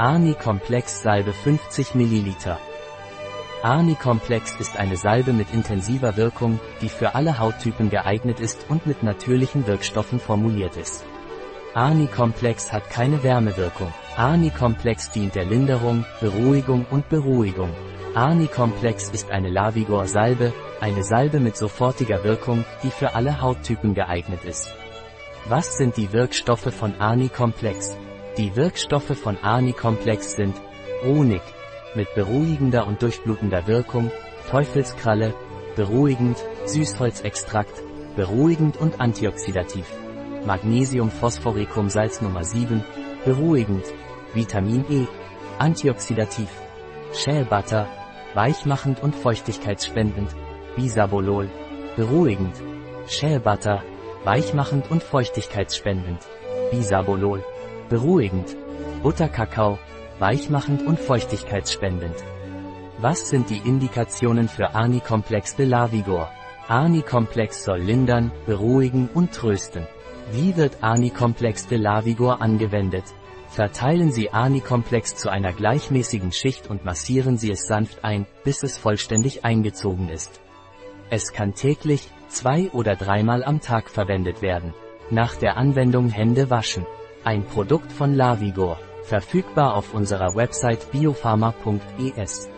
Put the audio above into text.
Arni-Komplex Salbe 50 ml. Arni-Komplex ist eine Salbe mit intensiver Wirkung, die für alle Hauttypen geeignet ist und mit natürlichen Wirkstoffen formuliert ist. Arni-Komplex hat keine Wärmewirkung. Arni-Komplex dient der Linderung, Beruhigung und Beruhigung. Arni-Komplex ist eine Lavigor-Salbe, eine Salbe mit sofortiger Wirkung, die für alle Hauttypen geeignet ist. Was sind die Wirkstoffe von Arni-Komplex? Die Wirkstoffe von Arni-Komplex sind Honig mit beruhigender und durchblutender Wirkung, Teufelskralle, beruhigend, Süßholzextrakt, beruhigend und antioxidativ. Magnesium Phosphoricum Salz Nummer 7, beruhigend, Vitamin E, antioxidativ, Shell Butter, weichmachend und feuchtigkeitsspendend, Bisabolol, beruhigend, Shell Butter, weichmachend und feuchtigkeitsspendend, Bisabolol, beruhigend, Butterkakao, weichmachend und feuchtigkeitsspendend. Was sind die Indikationen für Arni-Komplex de Lavigor? Arni-Komplex soll lindern, beruhigen und trösten. Wie wird Arni-Komplex de Lavigor angewendet? Verteilen Sie Arni-Komplex zu einer gleichmäßigen Schicht und massieren Sie es sanft ein, bis es vollständig eingezogen ist. Es kann täglich, zwei oder dreimal am Tag verwendet werden. Nach der Anwendung Hände waschen. Ein Produkt von Lavigor. Verfügbar auf unserer Website biopharma.es.